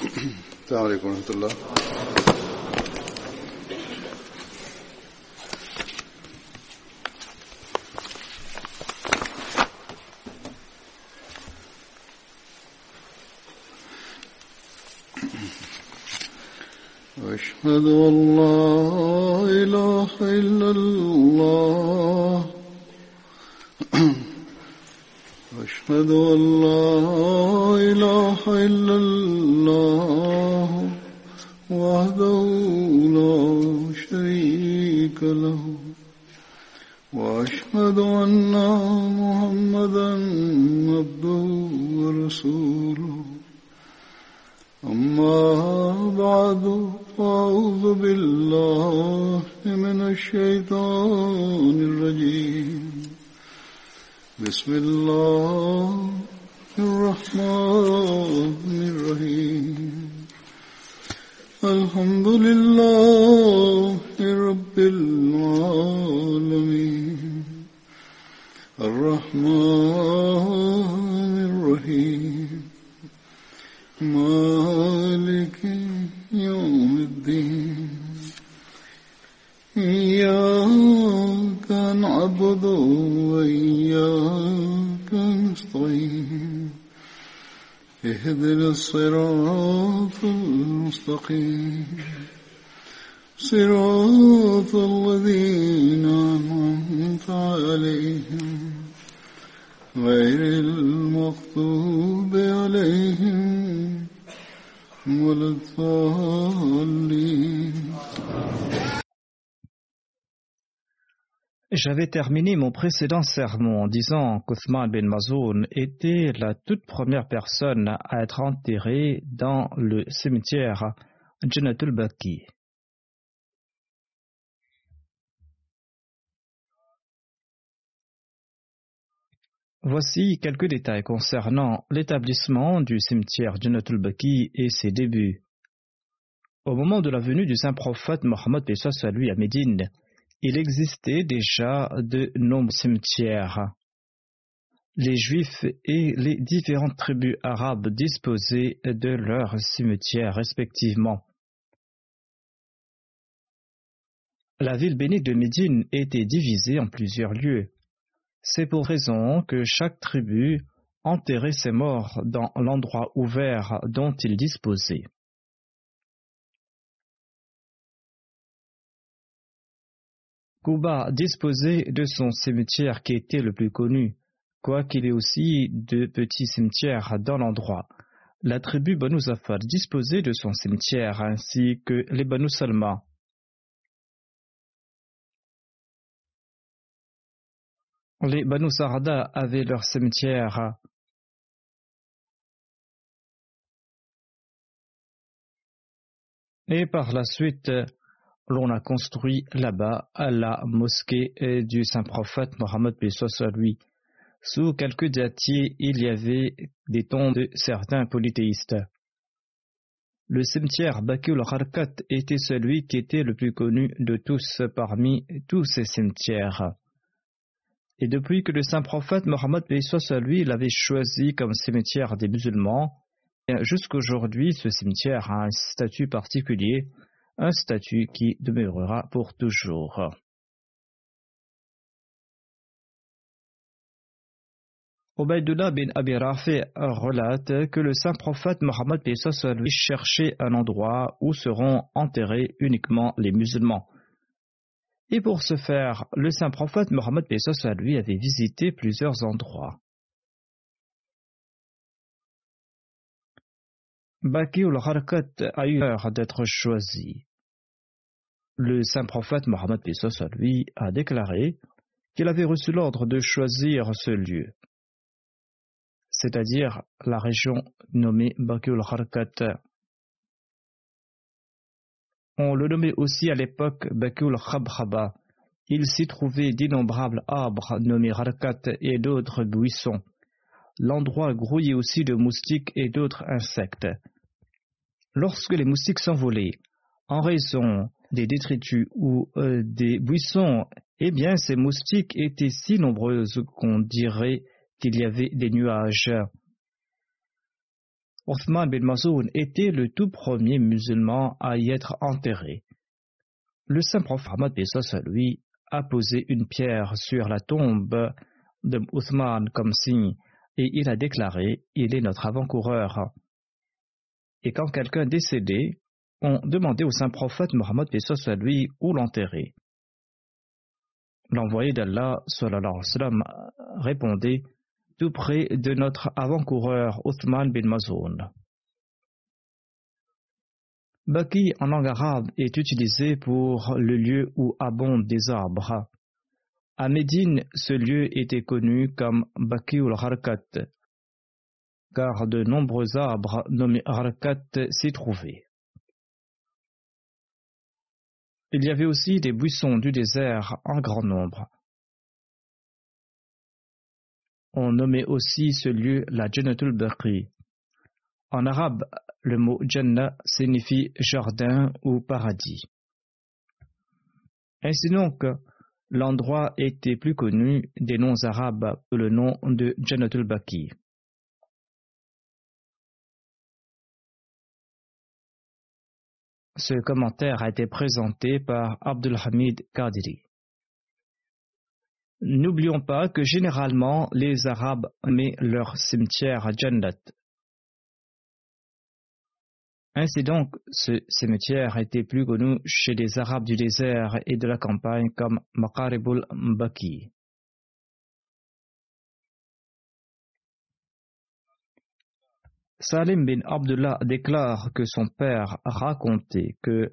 السلام عليكم ورحمة الله. أن لا ولا الضالين J'avais terminé mon précédent sermon en disant qu'Othman bin Mazoun était la toute première personne à être enterrée dans le cimetière Jannatul Baqi. Voici quelques détails concernant l'établissement du cimetière Jannatul Baqi et ses débuts. Au moment de la venue du saint prophète Mohammed à lui à Médine, il existait déjà de nombreux cimetières. Les Juifs et les différentes tribus arabes disposaient de leurs cimetières respectivement. La ville bénie de Médine était divisée en plusieurs lieux. C'est pour raison que chaque tribu enterrait ses morts dans l'endroit ouvert dont il disposait. Kuba disposait de son cimetière qui était le plus connu, quoiqu'il ait aussi de petits cimetières dans l'endroit. La tribu Banu Zafar disposait de son cimetière ainsi que les Banu. Les Banu Sarada avaient leur cimetière. Et par la suite, l'on a construit là-bas la mosquée du saint prophète Mohammed lui. Sous quelques datiers, il y avait des tombes de certains polythéistes. Le cimetière Bakul Harkat était celui qui était le plus connu de tous parmi tous ces cimetières. Et depuis que le saint prophète Mohammed lui l'avait choisi comme cimetière des musulmans, jusqu'aujourd'hui ce cimetière a un statut particulier un statut qui demeurera pour toujours. Ubaidullah bin Abi Rafi relate que le saint prophète Mohammed lui cherchait un endroit où seront enterrés uniquement les musulmans. Et pour ce faire, le saint prophète Mohammed lui avait visité plusieurs endroits. Baki ul Harkat a eu l'heure d'être choisi. Le saint prophète Mohammed à lui a déclaré qu'il avait reçu l'ordre de choisir ce lieu, c'est-à-dire la région nommée Baki ul Harkat. On le nommait aussi à l'époque Baki ul Khabkhaba. Il s'y trouvait d'innombrables arbres nommés Harkat et d'autres buissons. L'endroit grouillait aussi de moustiques et d'autres insectes. Lorsque les moustiques s'envolaient, en raison des détritus ou euh, des buissons, eh bien ces moustiques étaient si nombreuses qu'on dirait qu'il y avait des nuages. Othman bin Mazoun était le tout premier musulman à y être enterré. Le saint prophète Ahmad lui a posé une pierre sur la tombe de Othman comme signe et il a déclaré Il est notre avant-coureur. Et quand quelqu'un décédé, on demandait au saint prophète Mohammed lui où l'enterrer. L'envoyé d'Allah répondait près de notre avant-coureur Othman bin Mazoun. Baki en langue arabe est utilisé pour le lieu où abondent des arbres. À Médine, ce lieu était connu comme Bakiul Harkat, car de nombreux arbres nommés Harkat s'y trouvaient. Il y avait aussi des buissons du désert en grand nombre. On nommait aussi ce lieu la Jannatul Baqi. En arabe, le mot Jannah signifie jardin ou paradis. Ainsi donc, l'endroit était plus connu des noms arabes que le nom de Jannatul Baqi. Ce commentaire a été présenté par Abdul Hamid. N'oublions pas que généralement les Arabes mettent leur cimetière à Jannat. Ainsi donc, ce cimetière était plus connu chez les Arabes du désert et de la campagne comme Maqaribul Mbaki. Salim bin Abdullah déclare que son père racontait que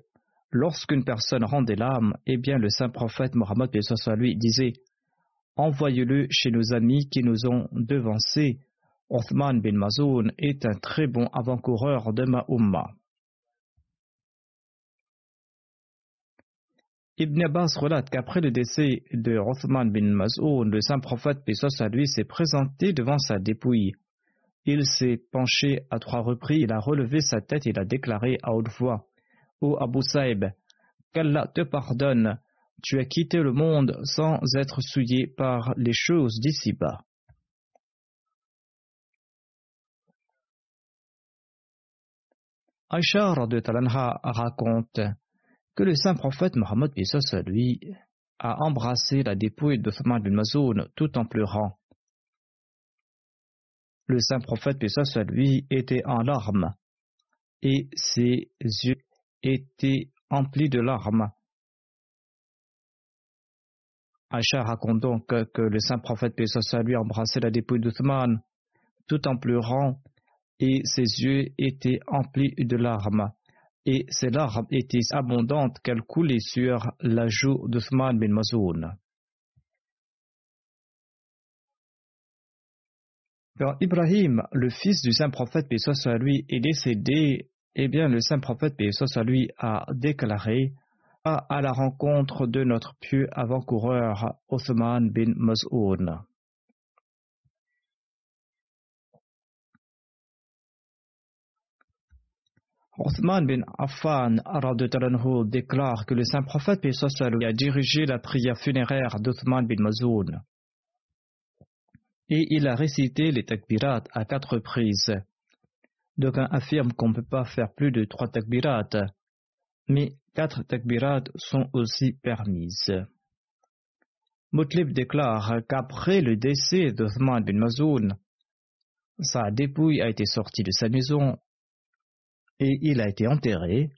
lorsqu'une personne rendait l'âme, eh bien le saint prophète Mohammed lui disait Envoyez-le chez nos amis qui nous ont devancés. Othman bin Mazoun est un très bon avant-coureur de ma Ummah. Ibn Abbas relate qu'après le décès de Othman bin Mazoun, le saint prophète, paix lui, s'est présenté devant sa dépouille. Il s'est penché à trois reprises, il a relevé sa tête et il a déclaré à haute voix Ô Abu Saïb, qu'Allah te pardonne, tu as quitté le monde sans être souillé par les choses d'ici-bas. Aïcha de Talanha raconte que le saint prophète Mohammed lui a embrassé la dépouille de Thman bin Mazoun tout en pleurant. Le saint prophète lui était en larmes et ses yeux étaient emplis de larmes Aïcha raconte donc que le saint prophète Pessoa lui embrassait la dépouille d'Uthman tout en pleurant et ses yeux étaient emplis de larmes et ces larmes étaient abondantes qu'elles coulaient sur la joue d'Uthman bin Mazoun. Quand Ibrahim, le fils du saint prophète Pessoa lui, est décédé, eh bien le saint prophète Pessoa lui a déclaré à la rencontre de notre pieux avant-coureur Othman bin Maz'oun. Othman bin Affan déclare que le saint prophète lui a dirigé la prière funéraire d'Othman bin Maz'oun. Et il a récité les takbirat à quatre reprises. D'aucuns affirment qu'on ne peut pas faire plus de trois takbirat, mais quatre takbirat sont aussi permises. Mutlib déclare qu'après le décès d'Othman bin Mazoun, sa dépouille a été sortie de sa maison et il a été enterré.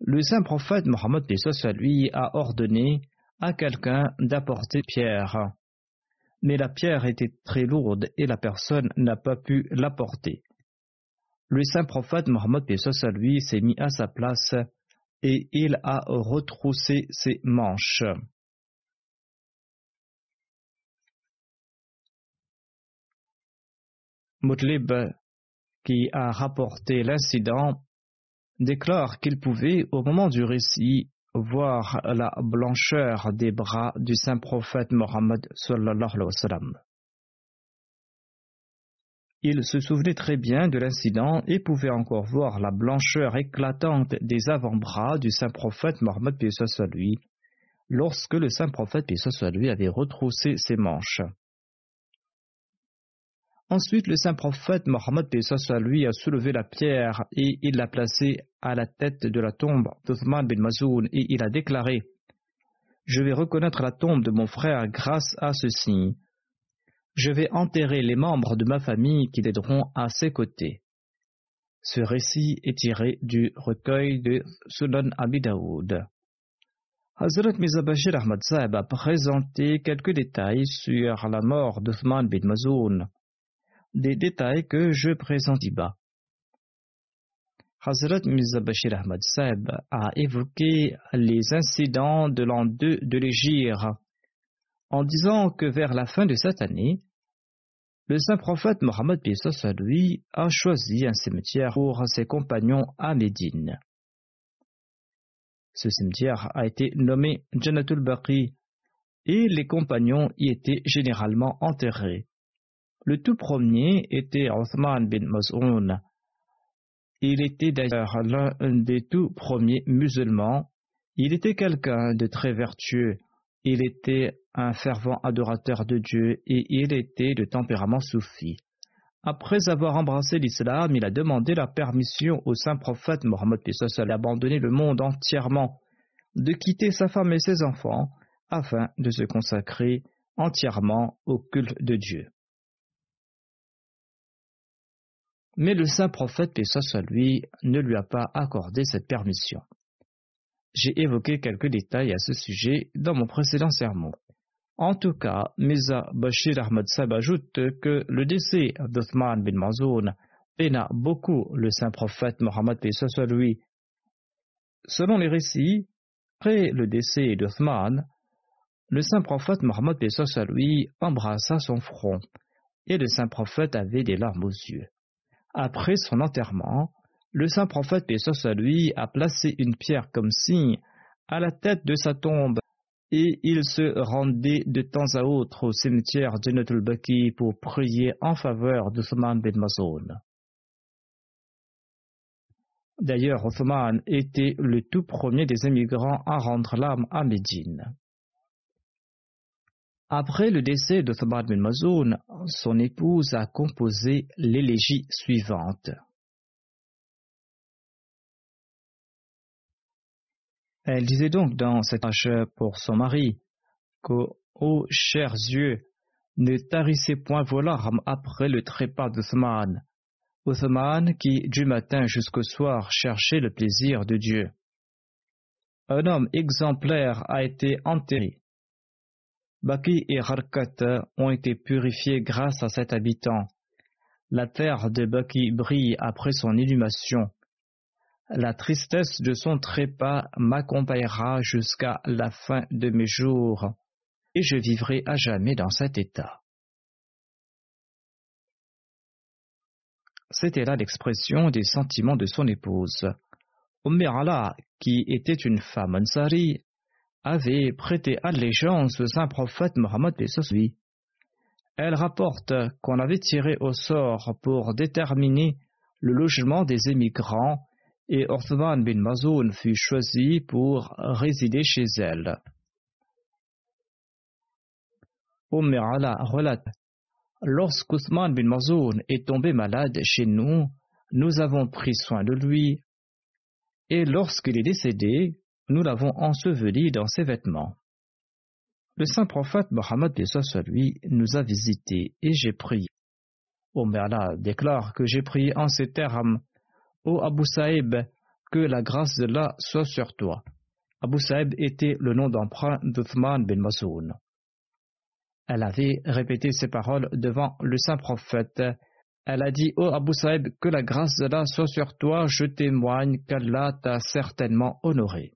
Le saint prophète Mohammed lui a ordonné à quelqu'un d'apporter pierre. Mais la pierre était très lourde et la personne n'a pas pu l'apporter. Le saint prophète Mohammed lui s'est mis à sa place et il a retroussé ses manches. Mutlib, qui a rapporté l'incident, déclare qu'il pouvait, au moment du récit, voir la blancheur des bras du saint prophète Mohammed sallallahu alayhi wa. Il se souvenait très bien de l'incident et pouvait encore voir la blancheur éclatante des avant-bras du saint prophète Mohammed soit lorsque le saint prophète soit avait retroussé ses manches. Ensuite, le saint prophète Mohammed lui a soulevé la pierre et il l'a placée à la tête de la tombe d'Uthman bin Mazoun et il a déclaré Je vais reconnaître la tombe de mon frère grâce à ceci. Je vais enterrer les membres de ma famille qui l'aideront à ses côtés. Ce récit est tiré du recueil de Sunan Abi Daoud. Hazrat Mizabashir Ahmad Saab a présenté quelques détails sur la mort d'Uthman bin Mazoun des détails que je présente ici-bas. Hazrat Mirza Bashir Ahmad Saib a évoqué les incidents de l'an 2 de l'Égypte en disant que vers la fin de cette année, le saint prophète Mohammed lui a choisi un cimetière pour ses compagnons à Médine. Ce cimetière a été nommé Janatul Baqi et les compagnons y étaient généralement enterrés. Le tout premier était Othman bin Maz'un. Il était d'ailleurs l'un des tout premiers musulmans. Il était quelqu'un de très vertueux. Il était un fervent adorateur de Dieu et il était de tempérament soufi. Après avoir embrassé l'islam, il a demandé la permission au saint prophète Mohammed d'abandonner le monde entièrement, de quitter sa femme et ses enfants, afin de se consacrer entièrement au culte de Dieu. Mais le saint prophète, soit lui, ne lui a pas accordé cette permission. J'ai évoqué quelques détails à ce sujet dans mon précédent sermon. En tout cas, Mirza Bashir Ahmad Sab ajoute que le décès d'Othman bin Mazoun peina beaucoup le saint prophète Mohammed soit. Selon les récits, après le décès d'Othman, le saint prophète Mohammed soit embrassa son front et le saint prophète avait des larmes aux yeux. Après son enterrement, le saint prophète, paix à lui, a placé une pierre comme signe à la tête de sa tombe et il se rendait de temps à autre au cimetière Notre Baki pour prier en faveur d'Othman bin Mazoun. D'ailleurs, Othman était le tout premier des émigrants à rendre l'âme à Médine. Après le décès de Thabad bin Mazoun, son épouse a composé l'élégie suivante. Elle disait donc dans cette page pour son mari que, ô chers yeux, ne tarissez point vos larmes après le trépas d'Othman, Othman qui, du matin jusqu'au soir, cherchait le plaisir de Dieu. Un homme exemplaire a été enterré Baki et Harkat ont été purifiés grâce à cet habitant. La terre de Baki brille après son inhumation. La tristesse de son trépas m'accompagnera jusqu'à la fin de mes jours, et je vivrai à jamais dans cet état. C'était là l'expression des sentiments de son épouse. Umm qui était une femme ansari, avait prêté allégeance au saint prophète Mohammed lui. Elle rapporte qu'on avait tiré au sort pour déterminer le logement des émigrants et Othman bin Mazoun fut choisi pour résider chez elle. Umm relate Lorsqu'Othman bin Mazoun est tombé malade chez nous, nous avons pris soin de lui, et lorsqu'il est décédé, nous l'avons enseveli dans ses vêtements. Le saint prophète Mohammed lui nous a visités et j'ai prié. Omerla déclare que j'ai prié en ces termes Ô Abu Saïb, que la grâce de Allah soit sur toi. Abu Saïb était le nom d'emprunt d'Uthman bin Masoun. Elle avait répété ces paroles devant le saint prophète. Elle a dit Ô Abu Saïb, que la grâce de Allah soit sur toi, je témoigne qu'Allah t'a certainement honoré.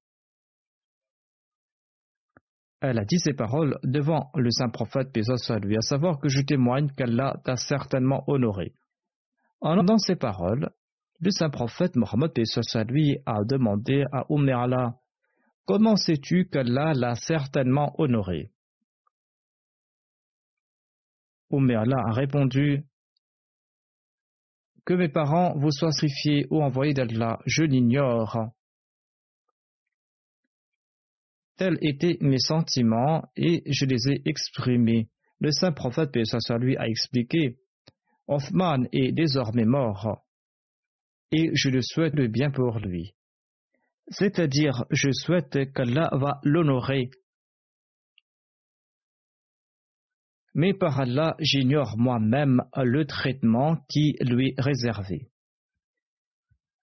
Elle a dit ces paroles devant le saint prophète, à savoir que je témoigne qu'Allah t'a certainement honoré. En entendant ces paroles, le saint prophète Mohammed, lui, a demandé à Umm Allah Comment sais-tu qu'Allah l'a certainement honoré? Umm Allah a répondu Que mes parents vous soient sacrifiés ou envoyés d'Allah, je l'ignore. Tels étaient mes sentiments et je les ai exprimés. Le saint prophète, lui, a expliqué Othman est désormais mort et je le souhaite bien pour lui. C'est-à-dire, je souhaite qu'Allah va l'honorer. Mais par Allah, j'ignore moi-même le traitement qui lui est réservé.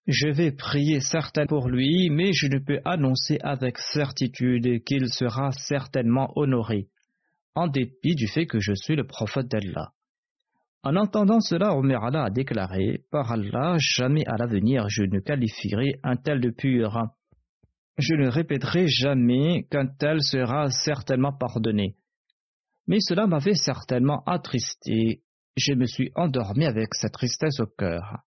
Je vais prier certainement pour lui, mais je ne peux annoncer avec certitude qu'il sera certainement honoré, en dépit du fait que je suis le prophète d'Allah. En entendant cela, Omer Allah a déclaré Par Allah, jamais à l'avenir je ne qualifierai un tel de pur. Je ne répéterai jamais qu'un tel sera certainement pardonné. Mais cela m'avait certainement attristé. Je me suis endormi avec cette tristesse au cœur.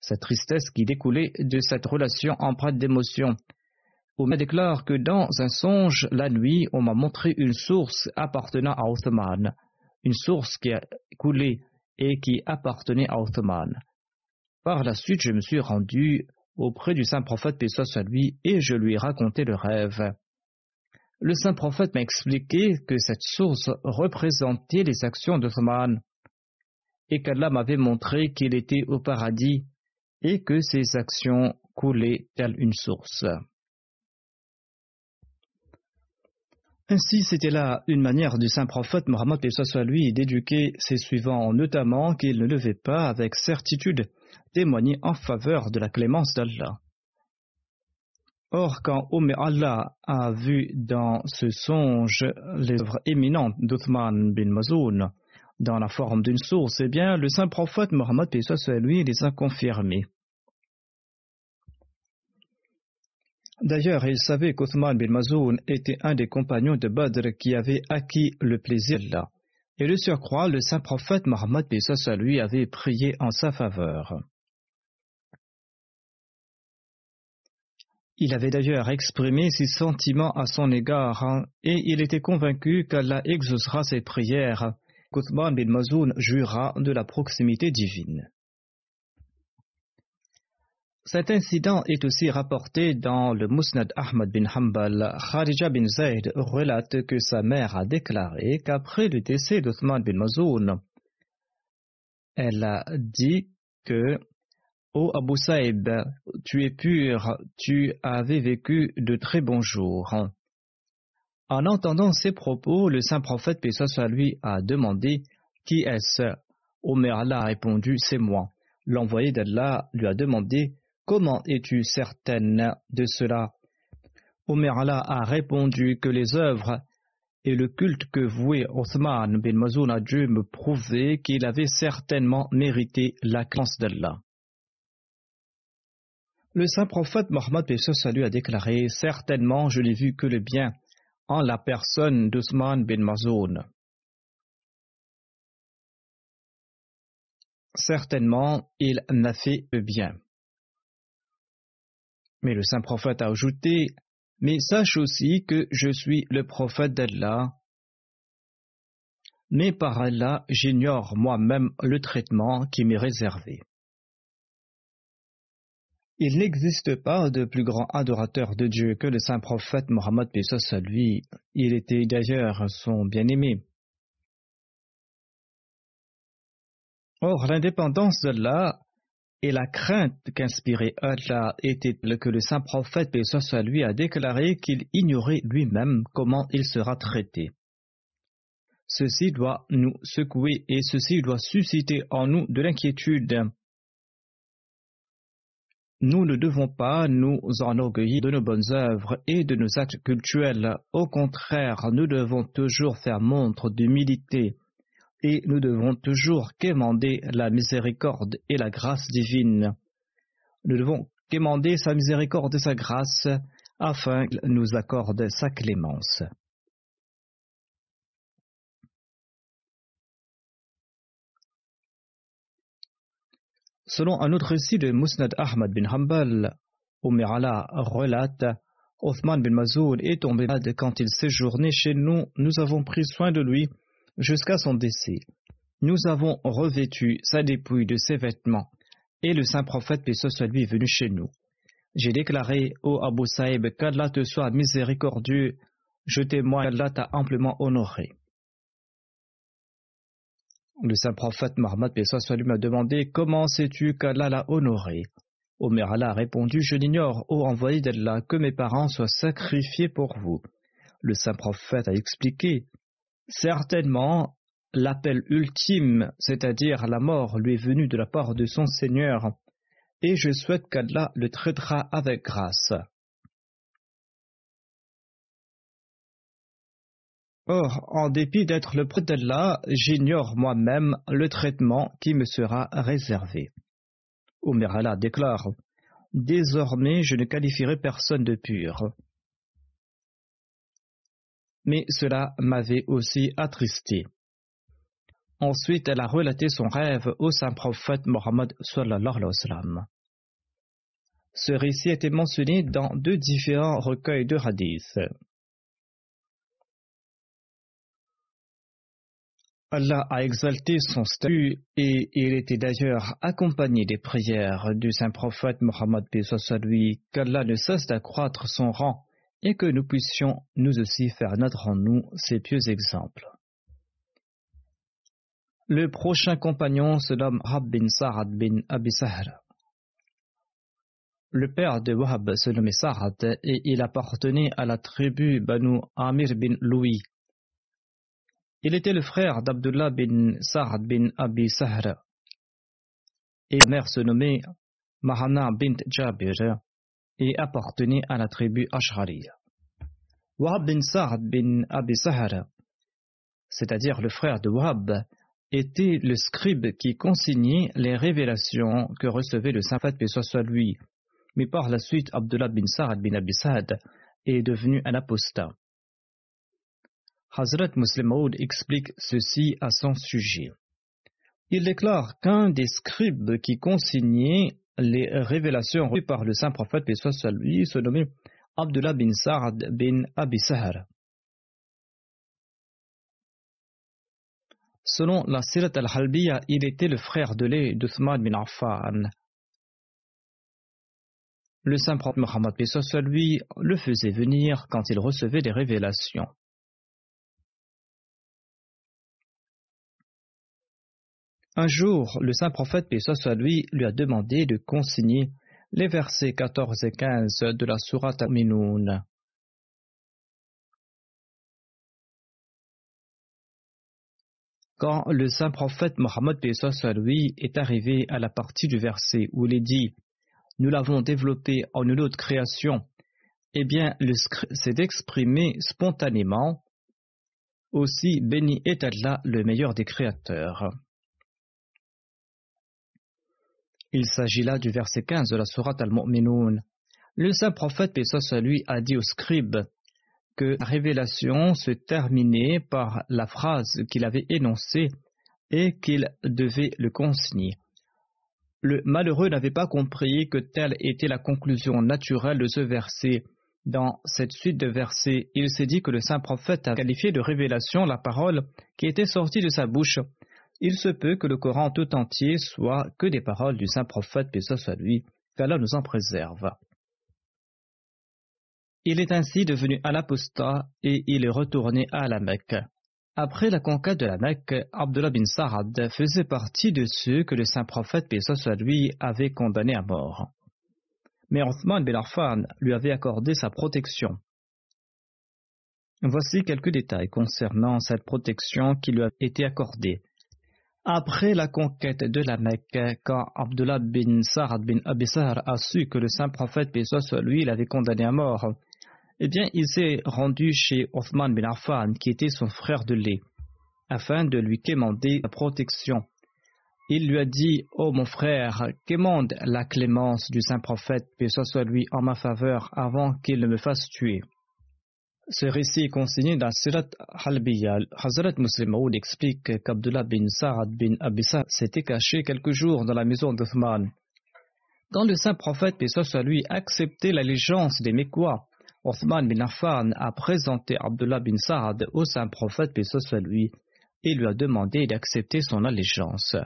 Cette tristesse qui découlait de cette relation empreinte d'émotion. Omer déclare que dans un songe, la nuit, on m'a montré une source appartenant à Othman une source qui a coulé et qui appartenait à Othman. Par la suite, je me suis rendu auprès du saint prophète paix soit lui et je lui ai raconté le rêve. Le saint prophète m'a expliqué que cette source représentait les actions d'Othman et qu'Allah m'avait montré qu'il était au paradis et que ses actions coulaient telle une source. Ainsi, c'était là une manière du saint prophète Mohammed lui d'éduquer ses suivants, notamment qu'ils ne devaient pas avec certitude témoigner en faveur de la clémence d'Allah. Or, quand Omer Allah a vu dans ce songe les œuvres éminentes d'Uthman bin Mazoun dans la forme d'une source, eh bien, le saint prophète Mohammed lui les a confirmés. D'ailleurs, il savait qu'Othman bin Mazoun était un des compagnons de Badr qui avait acquis le plaisir là. Et le surcroît, le saint prophète Mohammed à lui avait prié en sa faveur. Il avait d'ailleurs exprimé ses sentiments à son égard hein, et il était convaincu qu'Allah exaucera ses prières, qu'Othman bin Mazoun jura de la proximité divine. Cet incident est aussi rapporté dans le Musnad Ahmad bin Hanbal. Kharija bin Zayd relate que sa mère a déclaré qu'après le décès d'Othman bin Mazoun, elle a dit que oh Abu Saïb, tu es pur, tu avais vécu de très bons jours. En entendant ces propos, le saint prophète, paix soit lui, a demandé Qui est-ce? Omer Allah a répondu C'est moi. L'envoyé d'Allah lui a demandé Comment es-tu certaine de cela? Omer Allah a répondu que les œuvres et le culte que vouait Othman bin Mazoun a dû me prouver qu'il avait certainement mérité la clémence d'Allah. Le saint prophète Mohammed salut a déclaré Certainement je n'ai vu que le bien en la personne d'Othman bin Mazoun. Certainement il n'a fait le bien. Mais le saint prophète a ajouté Mais sache aussi que je suis le prophète d'Allah. Mais par Allah, j'ignore moi-même le traitement qui m'est réservé. Il n'existe pas de plus grand adorateur de Dieu que le saint prophète Mohammed à lui. Il était d'ailleurs son bien-aimé. Or, l'indépendance d'Allah et la crainte qu'inspirait Allah était que le saint prophète, soit lui, a déclaré qu'il ignorait lui-même comment il sera traité. Ceci doit nous secouer et ceci doit susciter en nous de l'inquiétude. Nous ne devons pas nous enorgueillir de nos bonnes œuvres et de nos actes cultuels. Au contraire, nous devons toujours faire montre d'humilité et nous devons toujours quémander la miséricorde et la grâce divine. Nous devons quémander sa miséricorde et sa grâce afin qu'il nous accorde sa clémence. Selon un autre récit de Musnad Ahmad bin Hanbal, Umirala relate Othman bin Mazoud est tombé malade quand il séjournait chez nous. Nous avons pris soin de lui jusqu'à son décès. Nous avons revêtu sa dépouille de ses vêtements, et le saint prophète, paix soit lui, est venu chez nous. J'ai déclaré, ô Abu Saïb, qu'Allah te soit miséricordieux, je témoigne qu'Allah t'a amplement honoré. Le saint prophète Mohammed lui m'a demandé Comment sais-tu qu'Allah l'a honoré? Omer Allah a répondu Je l'ignore, ô envoyé d'Allah, que mes parents soient sacrifiés pour vous. Le saint prophète a expliqué Certainement, l'appel ultime, c'est-à-dire la mort, lui est venu de la part de son Seigneur, et je souhaite qu'Allah le traitera avec grâce. Or, en dépit d'être le prêtre d'Allah, j'ignore moi-même le traitement qui me sera réservé. Omer Allah déclare Désormais, je ne qualifierai personne de pur. Mais cela m'avait aussi attristé. Ensuite, elle a relaté son rêve au saint prophète Mohammed sallallahu alayhi wa sallam. Ce récit a été mentionné dans deux différents recueils de hadiths. Allah a exalté son statut et il était d'ailleurs accompagné des prières du saint prophète Mohammed qu'Allah ne cesse d'accroître son rang et que nous puissions nous aussi faire naître en nous ces pieux exemples. Le prochain compagnon se nomme Rab bin Sa'ad bin Abi Le père de Wahab se nommait Sa'ad et il appartenait à la tribu Banu Amir bin Louis. Il était le frère d'Abdullah bin Sa'ad bin Abi Sahra et sa mère se nommait Mahana bint Jabir et appartenait à la tribu Ash'ari. Wahab bin Sa'ad bin Abi Sahra, c'est-à-dire le frère de Wahab, était le scribe qui consignait les révélations que recevait le saint paix soit lui. Mais par la suite, Abdullah bin Sa'ad bin Abi Sa'ad est devenu un apostat. Hazrat Muslim Maud explique ceci à son sujet. Il déclare qu'un des scribes qui consignait les révélations reçues par le saint prophète, soit lui, se nommait Abdullah bin Sa'ad bin Abi Sahar. Selon la Sirat al-Halbiya, il était le frère de lait d'Uthman bin Affan. Le saint prophète Mohammed lui le faisait venir quand il recevait des révélations. Un jour, le saint prophète, paix lui, a demandé de consigner les versets 14 et 15 de la Sourate Minoun. Quand le saint prophète Mohammed soit lui est arrivé à la partie du verset où il est dit Nous l'avons développé en une autre création, eh bien, c'est exprimé spontanément Aussi béni est Allah, le meilleur des créateurs. Il s'agit là du verset 15 de la Sourate Al-Mu'minun. Le saint prophète, Pessoa lui, a dit au scribe que la révélation se terminait par la phrase qu'il avait énoncée et qu'il devait le consigner. Le malheureux n'avait pas compris que telle était la conclusion naturelle de ce verset. Dans cette suite de versets, il s'est dit que le saint prophète a qualifié de révélation la parole qui était sortie de sa bouche il se peut que le Coran tout entier soit que des paroles du saint prophète, paix soit lui, qu'Allah nous en préserve. Il est ainsi devenu un apostat et il est retourné à la Mecque. Après la conquête de la Mecque, Abdullah bin Sarad faisait partie de ceux que le saint prophète, paix soit lui, avait condamnés à mort. Mais Othman bin Affan lui avait accordé sa protection. Voici quelques détails concernant cette protection qui lui a été accordée. Après la conquête de la Mecque, quand Abdullah bin Sa'ad bin Abissar a su que le saint prophète, paix soit lui, l'avait condamné à mort, eh bien, il s'est rendu chez Othman bin Affan, qui était son frère de lait, afin de lui quémander la protection. Il lui a dit Ô oh, mon frère, quémande la clémence du saint prophète, paix soit lui, en ma faveur, avant qu'il ne me fasse tuer. Ce récit est consigné dans Sirat Halbiya. Hazrat Muslim Maud explique qu'Abdullah bin Sa'ad bin Abissa s'était caché quelques jours dans la maison d'Uthman. Quand le saint prophète, paix soit lui, accepté l'allégeance des Mekwa, Othman bin Affan a présenté Abdullah bin Sa'ad au saint prophète, paix lui, et lui a demandé d'accepter son allégeance.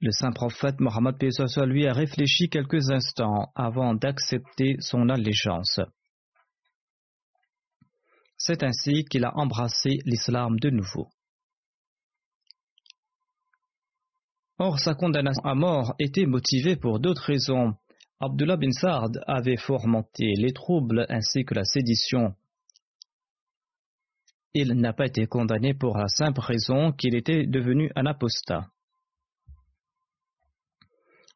Le saint prophète Mohammed soit lui a réfléchi quelques instants avant d'accepter son allégeance. C'est ainsi qu'il a embrassé l'islam de nouveau. Or, sa condamnation à mort était motivée pour d'autres raisons. Abdullah bin Sard avait fomenté les troubles ainsi que la sédition. Il n'a pas été condamné pour la simple raison qu'il était devenu un apostat.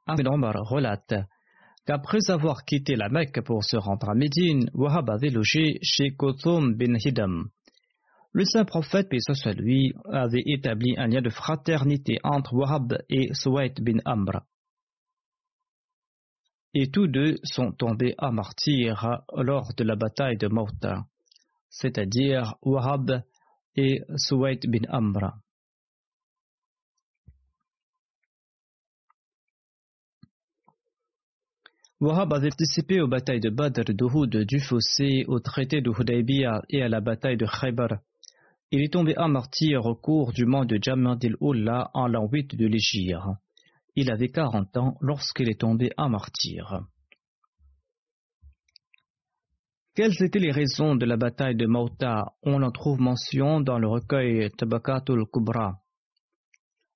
Ahmed Omar relate qu'après avoir quitté la Mecque pour se rendre à Médine, Wahab avait logé chez Kothum bin Hidam. Le saint prophète, paix soit lui, avait établi un lien de fraternité entre Wahab et Suwaid bin Amr. Et tous deux sont tombés à martyr lors de la bataille de Mauta, c'est-à-dire Wahab et Suwaid bin Amr. Wahab avait participé aux batailles de Badr, d'Uhud, du Fossé, au traité de Hudaybiyah et à la bataille de Khaybar. Il est tombé à martyr au cours du mois de Jamadil Ula en l'an 8 de l'Égypte. Il avait 40 ans lorsqu'il est tombé à martyr. Quelles étaient les raisons de la bataille de Mauta On en trouve mention dans le recueil Tabakatul Kubra.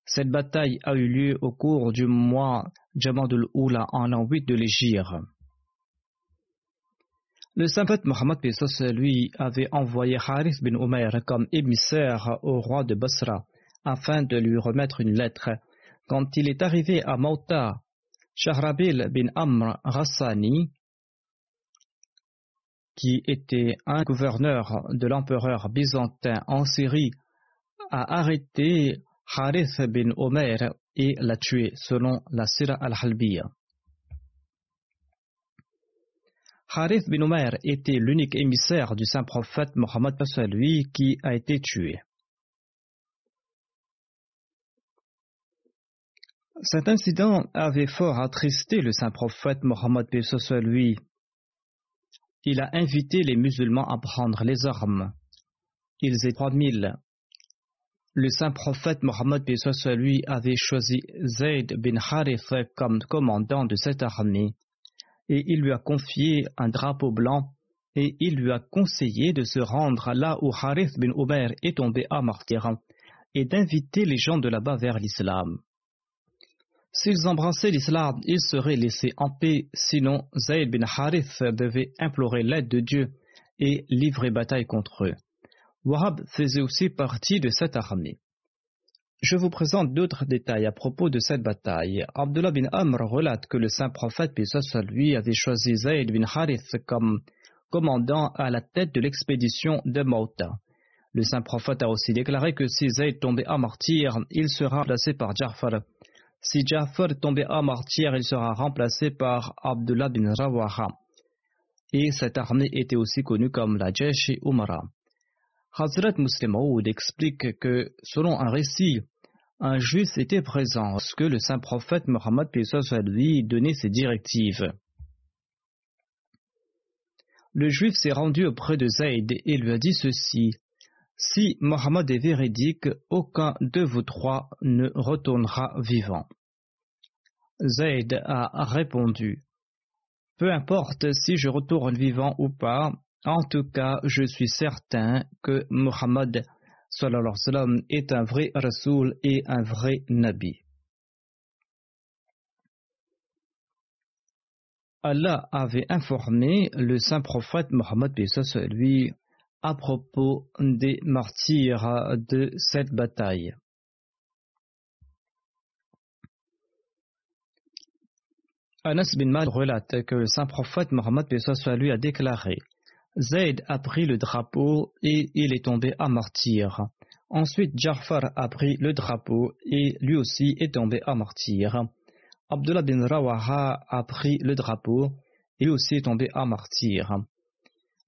Cette bataille a eu lieu au cours du mois Jamadul Ula en l'an 8 de l'Égypte. Le saint Mohammed lui avait envoyé Harith bin Umayr comme émissaire au roi de Basra afin de lui remettre une lettre. Quand il est arrivé à Mauta, Shahrabil bin Amr Rassani, qui était un gouverneur de l'empereur byzantin en Syrie, a arrêté Harith bin Umayr et l'a tué selon la Sira al-Halbiya. Harith bin Omer était l'unique émissaire du saint prophète Mohammed lui qui a été tué. Cet incident avait fort attristé le saint prophète Mohammed lui. Il a invité les musulmans à prendre les armes. Ils étaient 3000. Le saint prophète Mohammed lui avait choisi Zayd bin Harith comme commandant de cette armée et il lui a confié un drapeau blanc et il lui a conseillé de se rendre là où Harith bin Umair est tombé à martyr et d'inviter les gens de là-bas vers l'islam. S'ils embrassaient l'islam, ils seraient laissés en paix, sinon Zayd bin Harith devait implorer l'aide de Dieu et livrer bataille contre eux. Wahab faisait aussi partie de cette armée. Je vous présente d'autres détails à propos de cette bataille. Abdullah bin Amr relate que le saint prophète, puis lui, avait choisi Zayd bin Harith comme commandant à la tête de l'expédition de Mauta. Le saint prophète a aussi déclaré que si Zayd tombait à martyr, il sera remplacé par Ja'far. Si Ja'far tombait à martyr, il sera remplacé par Abdullah bin Rawaha. Et cette armée était aussi connue comme la Jaish Umara. Hazrat Muslim explique que, selon un récit, un juif était présent lorsque le saint prophète Mohammed lui donnait ses directives. Le juif s'est rendu auprès de Zayd et lui a dit ceci Si Mohammed est véridique, aucun de vous trois ne retournera vivant. Zayd a répondu Peu importe si je retourne vivant ou pas, en tout cas, je suis certain que sallam, est un vrai Rasoul et un vrai Nabi. Allah avait informé le saint prophète Mohammed lui à propos des martyrs de cette bataille. Anas bin Mad relate que le saint prophète Mohammed lui a déclaré Zayd a pris le drapeau et il est tombé à martyr. Ensuite, Ja'far a pris le drapeau et lui aussi est tombé à martyr. Abdullah bin Rawaha a pris le drapeau et aussi est tombé à martyr.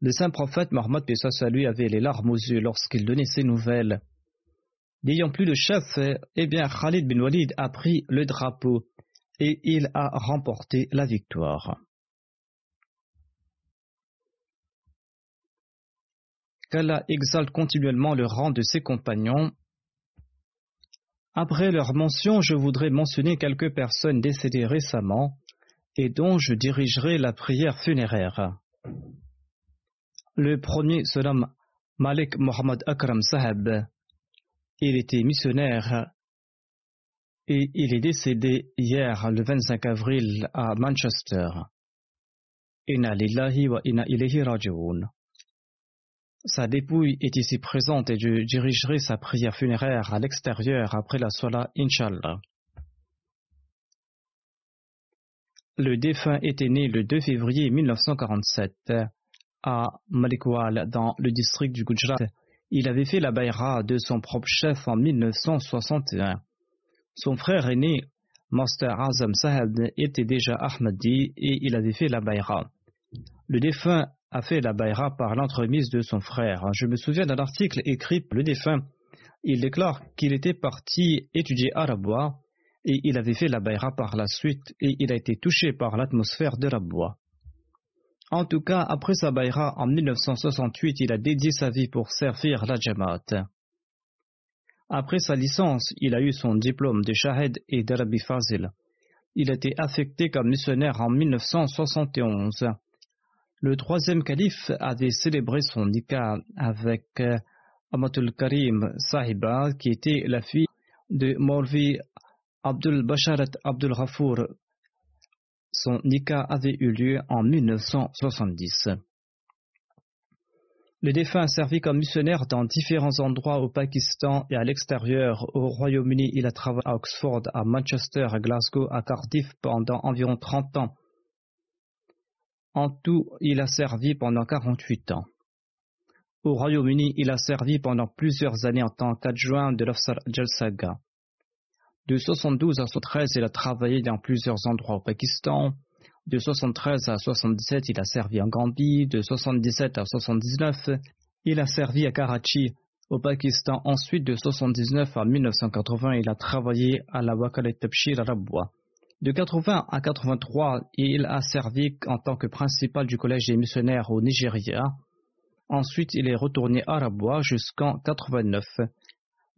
Le saint prophète Mohammed lui avait les larmes aux yeux lorsqu'il donnait ces nouvelles. N'ayant plus de chef, eh bien Khalid bin Walid a pris le drapeau et il a remporté la victoire. qu'Allah exalte continuellement le rang de ses compagnons. Après leur mention, je voudrais mentionner quelques personnes décédées récemment et dont je dirigerai la prière funéraire. Le premier se nomme Malik Mohammad Akram Sahab. Il était missionnaire et il est décédé hier le 25 avril à Manchester. Inna lillahi wa inna ilayhi raji'un. Sa dépouille est ici présente et je dirigerai sa prière funéraire à l'extérieur après la sola, Inshallah. Le défunt était né le 2 février 1947 à Malikwal dans le district du Gujarat. Il avait fait la baïra de son propre chef en 1961. Son frère aîné, Master Azam Sahab, était déjà Ahmadi et il avait fait la baïra. Le défunt a fait la baïra par l'entremise de son frère. Je me souviens d'un article écrit par le défunt. Il déclare qu'il était parti étudier Arabois et il avait fait la baïra par la suite et il a été touché par l'atmosphère de Rabois. En tout cas, après sa baïra en 1968, il a dédié sa vie pour servir la Jamaat. Après sa licence, il a eu son diplôme de Shahed et d'Arabi Fazil. Il a été affecté comme missionnaire en 1971. Le troisième calife avait célébré son nikah avec euh, Amatul Karim Sahiba, qui était la fille de Maulvi Abdul Basharat Abdul Ghafour. Son nikah avait eu lieu en 1970. Le défunt a servi comme missionnaire dans différents endroits au Pakistan et à l'extérieur. Au Royaume-Uni, il a travaillé à Oxford, à Manchester, à Glasgow, à Cardiff pendant environ 30 ans. En tout, il a servi pendant 48 ans. Au Royaume-Uni, il a servi pendant plusieurs années en tant qu'adjoint de l'Afsar Jalsaga. De 72 à 73, il a travaillé dans plusieurs endroits au Pakistan. De 73 à 77, il a servi en Gambie. De 77 à 79, il a servi à Karachi, au Pakistan. Ensuite, de 79 à 1980, il a travaillé à la Wakalet Tabshir Rabwa. De 80 à 83, il a servi en tant que principal du collège des missionnaires au Nigeria. Ensuite, il est retourné à Rabwa jusqu'en 89.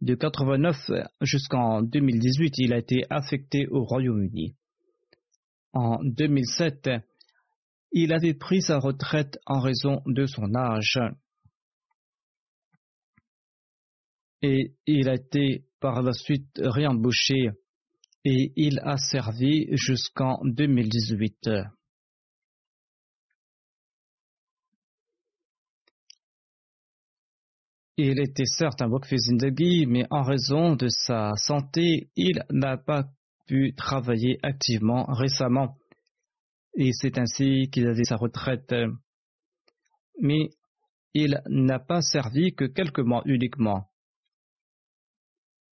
De 89 jusqu'en 2018, il a été affecté au Royaume-Uni. En 2007, il avait pris sa retraite en raison de son âge. Et il a été par la suite réembauché et il a servi jusqu'en 2018. Il était certes un Zindagi, mais en raison de sa santé, il n'a pas pu travailler activement récemment. Et c'est ainsi qu'il a dit sa retraite. Mais il n'a pas servi que quelques mois uniquement.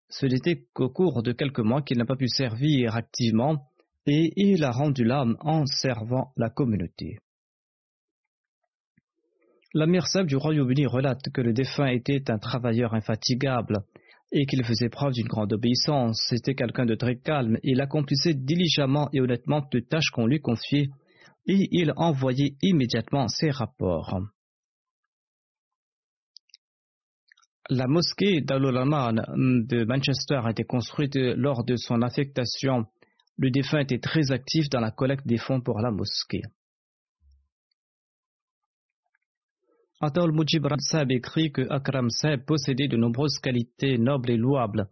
Ce n'était qu'au cours de quelques mois qu'il n'a pas pu servir activement et il a rendu l'âme en servant la communauté. La mère du Royaume-Uni relate que le défunt était un travailleur infatigable et qu'il faisait preuve d'une grande obéissance. C'était quelqu'un de très calme. Il accomplissait diligemment et honnêtement toutes tâches qu'on lui confiait et il envoyait immédiatement ses rapports. La mosquée d'Al-Ulama de Manchester a été construite lors de son affectation. Le défunt était très actif dans la collecte des fonds pour la mosquée. Atal Mujib Sahib écrit que Akram Sahib possédait de nombreuses qualités nobles et louables.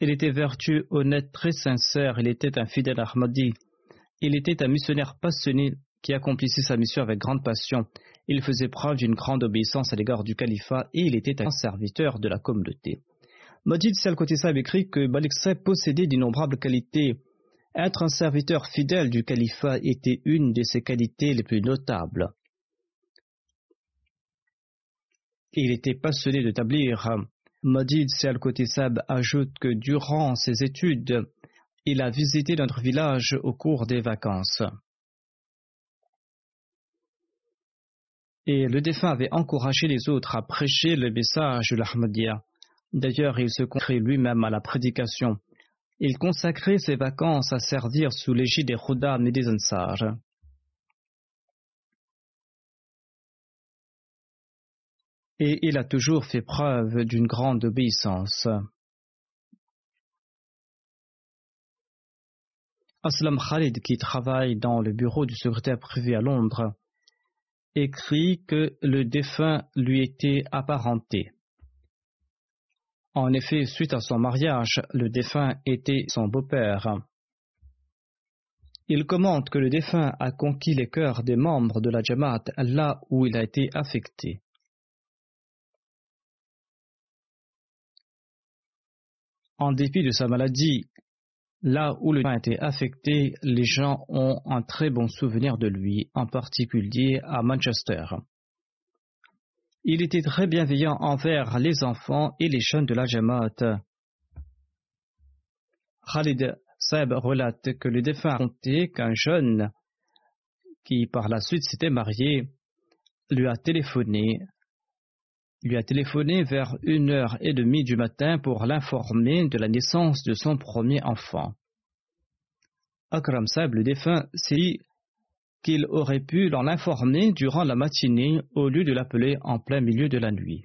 Il était vertueux, honnête, très sincère, il était un fidèle Ahmadi. Il était un missionnaire passionné qui accomplissait sa mission avec grande passion. Il faisait preuve d'une grande obéissance à l'égard du califat et il était un serviteur de la communauté. Majid Salkotissa écrit que Malik possédait d'innombrables qualités. Être un serviteur fidèle du califat était une de ses qualités les plus notables. Il était passionné de tablir. Majid Salkotissab ajoute que durant ses études, il a visité notre village au cours des vacances. Et le défunt avait encouragé les autres à prêcher le message de l'Ahmadiyya. D'ailleurs, il se consacrait lui-même à la prédication. Il consacrait ses vacances à servir sous l'égide des Khuddam et des Ansar. Et il a toujours fait preuve d'une grande obéissance. Aslam Khalid, qui travaille dans le bureau du secrétaire privé à Londres, écrit que le défunt lui était apparenté. En effet, suite à son mariage, le défunt était son beau-père. Il commente que le défunt a conquis les cœurs des membres de la Jamaat là où il a été affecté. En dépit de sa maladie, là où le a été affecté, les gens ont un très bon souvenir de lui, en particulier à Manchester. Il était très bienveillant envers les enfants et les jeunes de la Jamaat. Khalid Saeb relate que le défunt a raconté qu'un jeune qui par la suite s'était marié lui a téléphoné lui a téléphoné vers une heure et demie du matin pour l'informer de la naissance de son premier enfant. Akram Saeb, le défunt, s'est qu'il aurait pu l'en informer durant la matinée au lieu de l'appeler en plein milieu de la nuit.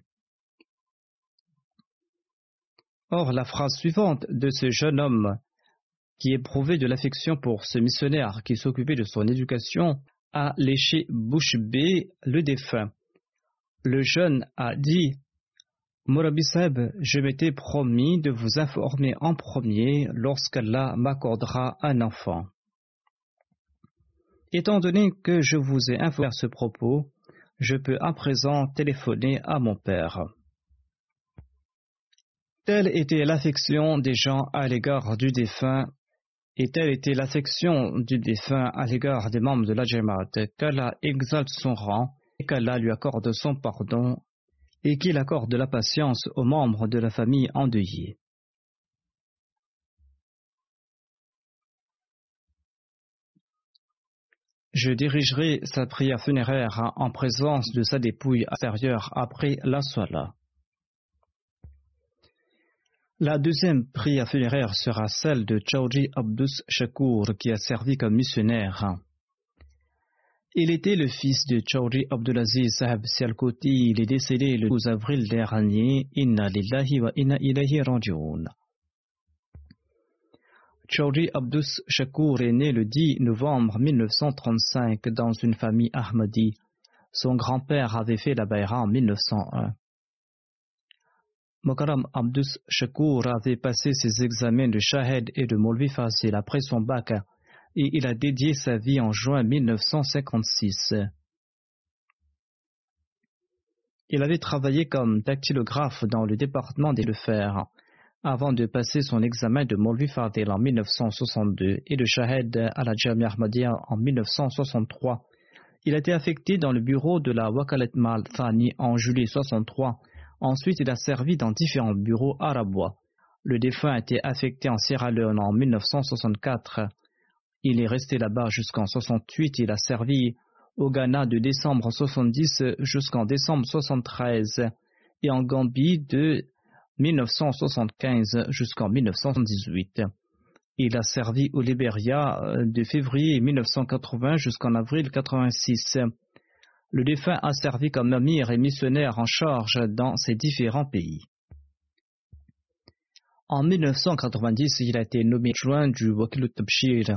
Or, la phrase suivante de ce jeune homme, qui éprouvait de l'affection pour ce missionnaire qui s'occupait de son éducation, a léché bouche le défunt. Le jeune a dit Morabi je m'étais promis de vous informer en premier lorsqu'Allah m'accordera un enfant. Étant donné que je vous ai informé à ce propos, je peux à présent téléphoner à mon père. Telle était l'affection des gens à l'égard du défunt, et telle était l'affection du défunt à l'égard des membres de la Jamaat, qu'Allah exalte son rang, et qu'Allah lui accorde son pardon, et qu'il accorde la patience aux membres de la famille endeuillée. Je dirigerai sa prière funéraire en présence de sa dépouille intérieure après la soie. La deuxième prière funéraire sera celle de Chaudhry Abdus Shakur qui a servi comme missionnaire. Il était le fils de Chaudhry Abdulaziz Sahab Sialkoti. Il est décédé le 12 avril dernier. Inna lillahi wa inna ilayhi raji'un. Chaudhry Abdus Shakur est né le 10 novembre 1935 dans une famille Ahmadi. Son grand-père avait fait la Bayra en 1901. Mokaram Abdus Shakur avait passé ses examens de Shahed et de Molvi Fasil après son bac et il a dédié sa vie en juin 1956. Il avait travaillé comme dactylographe dans le département des Lefers avant de passer son examen de Molvi Fadil en 1962 et de Shahed à la Jamia Ahmadiyya en 1963. Il a été affecté dans le bureau de la Wakalet Mal Thani en juillet 63. Ensuite, il a servi dans différents bureaux arabois. Le défunt a été affecté en Sierra Leone en 1964. Il est resté là-bas jusqu'en 68. Il a servi au Ghana de décembre 70 jusqu'en décembre 73 et en Gambie de 1975 jusqu'en 1978. Il a servi au Libéria euh, de février 1980 jusqu'en avril 1986. Le défunt a servi comme amir et missionnaire en charge dans ces différents pays. En 1990, il a été nommé adjoint du Wakilul Tabshir.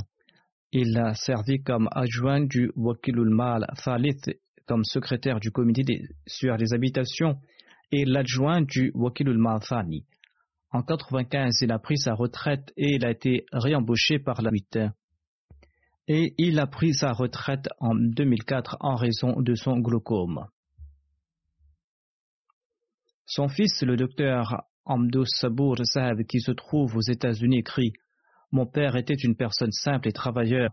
Il a servi comme adjoint du Wakilul Mal Thalith, comme secrétaire du comité sur les habitations et l'adjoint du Wakilul Ma'afani. En 1995, il a pris sa retraite et il a été réembauché par la 8. Et il a pris sa retraite en 2004 en raison de son glaucome. Son fils, le docteur Amdous Sabour Saab, qui se trouve aux États-Unis, écrit Mon père était une personne simple et travailleur.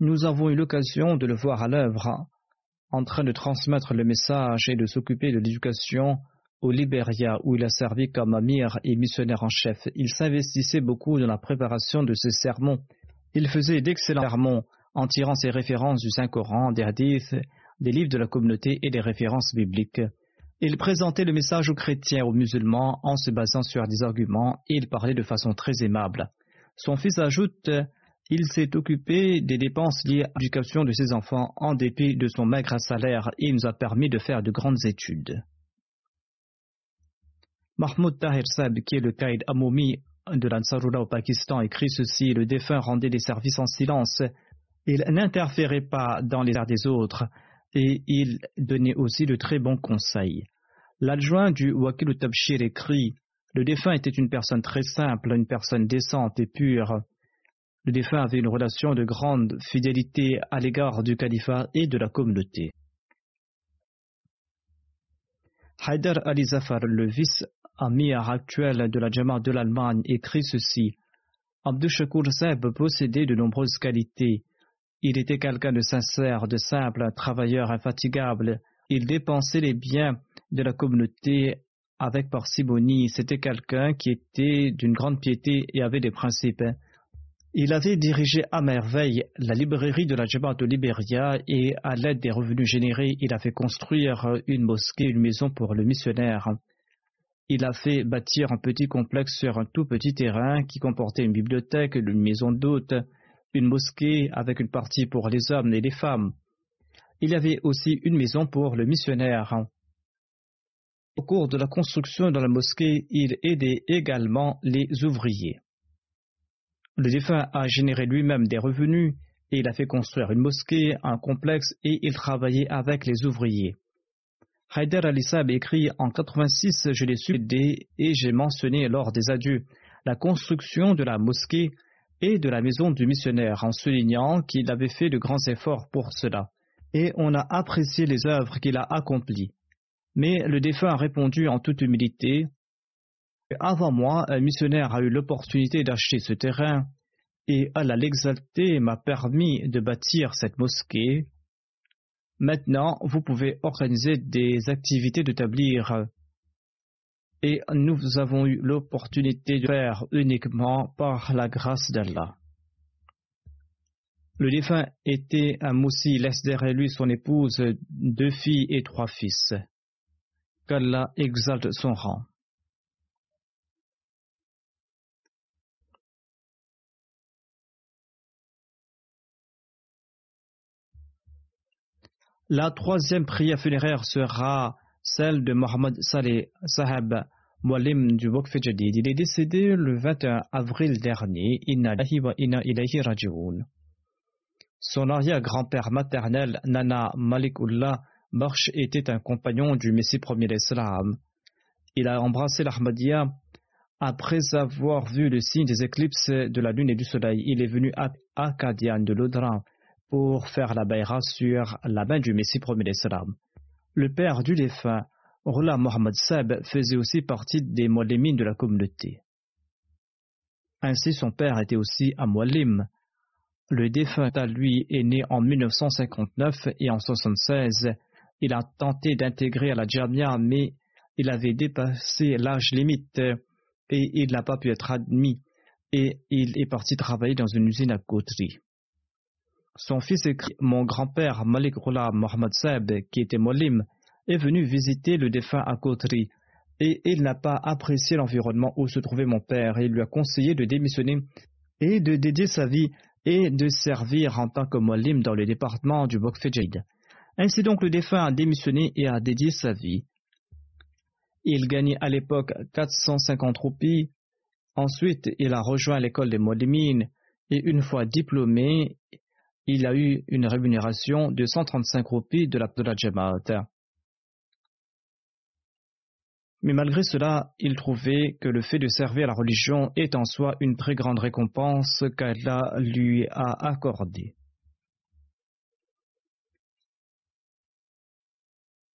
Nous avons eu l'occasion de le voir à l'œuvre en train de transmettre le message et de s'occuper de l'éducation au Libéria où il a servi comme amir et missionnaire en chef. Il s'investissait beaucoup dans la préparation de ses sermons. Il faisait d'excellents sermons en tirant ses références du Saint-Coran, des hadiths, des livres de la communauté et des références bibliques. Il présentait le message aux chrétiens aux musulmans en se basant sur des arguments et il parlait de façon très aimable. Son fils ajoute il s'est occupé des dépenses liées à l'éducation de ses enfants en dépit de son maigre salaire et il nous a permis de faire de grandes études. Mahmoud Tahir Sab, qui est le Qaïd Amoumi de l'Ansarullah au Pakistan, écrit ceci Le défunt rendait des services en silence. Il n'interférait pas dans les arts des autres et il donnait aussi de très bons conseils. L'adjoint du Wakil Tabshir écrit Le défunt était une personne très simple, une personne décente et pure. Le défunt avait une relation de grande fidélité à l'égard du califat et de la communauté. Haidar Ali Zafar, le vice-amir actuel de la Jamaat de l'Allemagne, écrit ceci. Abdou Shakur Seb possédait de nombreuses qualités. Il était quelqu'un de sincère, de simple, un travailleur infatigable. Il dépensait les biens de la communauté avec parcimonie. C'était quelqu'un qui était d'une grande piété et avait des principes. Il avait dirigé à merveille la librairie de la Jamaat de Libéria et à l'aide des revenus générés, il a fait construire une mosquée, une maison pour le missionnaire. Il a fait bâtir un petit complexe sur un tout petit terrain qui comportait une bibliothèque, une maison d'hôtes, une mosquée avec une partie pour les hommes et les femmes. Il y avait aussi une maison pour le missionnaire. Au cours de la construction de la mosquée, il aidait également les ouvriers. Le défunt a généré lui-même des revenus et il a fait construire une mosquée, un complexe et il travaillait avec les ouvriers. Haider al écrit en 86 Je l'ai su et j'ai mentionné lors des adieux la construction de la mosquée et de la maison du missionnaire en soulignant qu'il avait fait de grands efforts pour cela et on a apprécié les œuvres qu'il a accomplies. Mais le défunt a répondu en toute humilité avant moi, un missionnaire a eu l'opportunité d'acheter ce terrain, et Allah l'exalté m'a permis de bâtir cette mosquée. Maintenant, vous pouvez organiser des activités de tablier. Et nous avons eu l'opportunité de faire uniquement par la grâce d'Allah. Le défunt était un moussi, laisse derrière lui son épouse, deux filles et trois fils. Qu'Allah exalte son rang. La troisième prière funéraire sera celle de Mohamed Saleh Sahab, Moualim du Waqf. Il est décédé le 21 avril dernier. Son arrière-grand-père maternel, Nana Malikullah Barsh, était un compagnon du Messie premier d'Islam. Il a embrassé l'Ahmadiyya après avoir vu le signe des éclipses de la lune et du soleil. Il est venu à Akadian de l'Audran pour faire la baïra sur la main du Messie premier d'Islam. Le père du défunt, Rula Mohammed Seb, faisait aussi partie des Molémines de la communauté. Ainsi, son père était aussi un Molim. Le défunt, à lui, est né en 1959 et en 1976. Il a tenté d'intégrer à la Jamia, mais il avait dépassé l'âge limite et il n'a pas pu être admis et il est parti travailler dans une usine à coterie. Son fils écrit Mon grand-père Malik Rula Mohamed Seb, qui était molim, est venu visiter le défunt à Kotri et il n'a pas apprécié l'environnement où se trouvait mon père et il lui a conseillé de démissionner et de dédier sa vie et de servir en tant que molim dans le département du Bokfejid. Ainsi donc le défunt a démissionné et a dédié sa vie. Il gagnait à l'époque 450 roupies. Ensuite, il a rejoint l'école des molimines et une fois diplômé, il a eu une rémunération de 135 roupies de la, de Jamaat. Mais malgré cela, il trouvait que le fait de servir la religion est en soi une très grande récompense qu'Allah lui a accordée.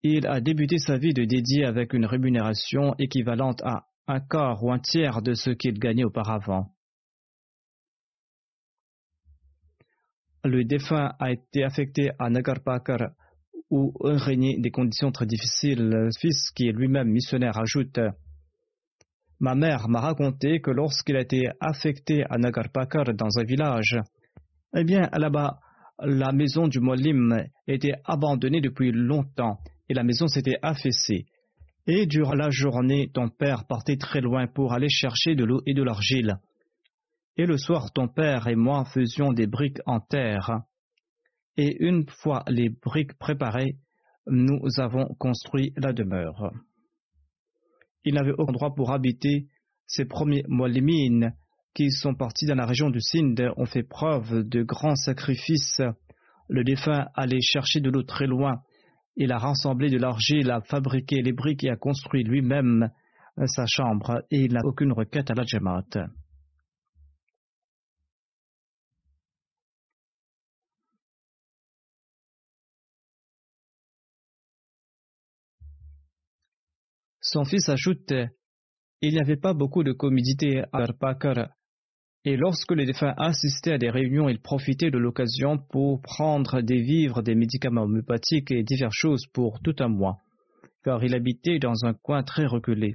Il a débuté sa vie de dédié avec une rémunération équivalente à un quart ou un tiers de ce qu'il gagnait auparavant. Le défunt a été affecté à Nagarpakar où régnaient des conditions très difficiles. Le fils, qui est lui-même missionnaire, ajoute Ma mère m'a raconté que lorsqu'il a été affecté à Nagarpakar dans un village, eh bien là-bas, la maison du Molim était abandonnée depuis longtemps et la maison s'était affaissée. Et durant la journée, ton père partait très loin pour aller chercher de l'eau et de l'argile. Et le soir, ton père et moi faisions des briques en terre. Et une fois les briques préparées, nous avons construit la demeure. Il n'avait aucun droit pour habiter. Ces premiers Molimines, qui sont partis dans la région du Sindh, ont fait preuve de grands sacrifices. Le défunt allait chercher de l'eau très loin Il a rassemblé de l'argile, a fabriqué les briques et a construit lui-même sa chambre et il n'a aucune requête à la Jamaat. Son fils ajoute Il n'y avait pas beaucoup de commodité à Bakr, et lorsque les défunts assistaient à des réunions, ils profitaient de l'occasion pour prendre des vivres, des médicaments homéopathiques et diverses choses pour tout un mois, car il habitait dans un coin très reculé.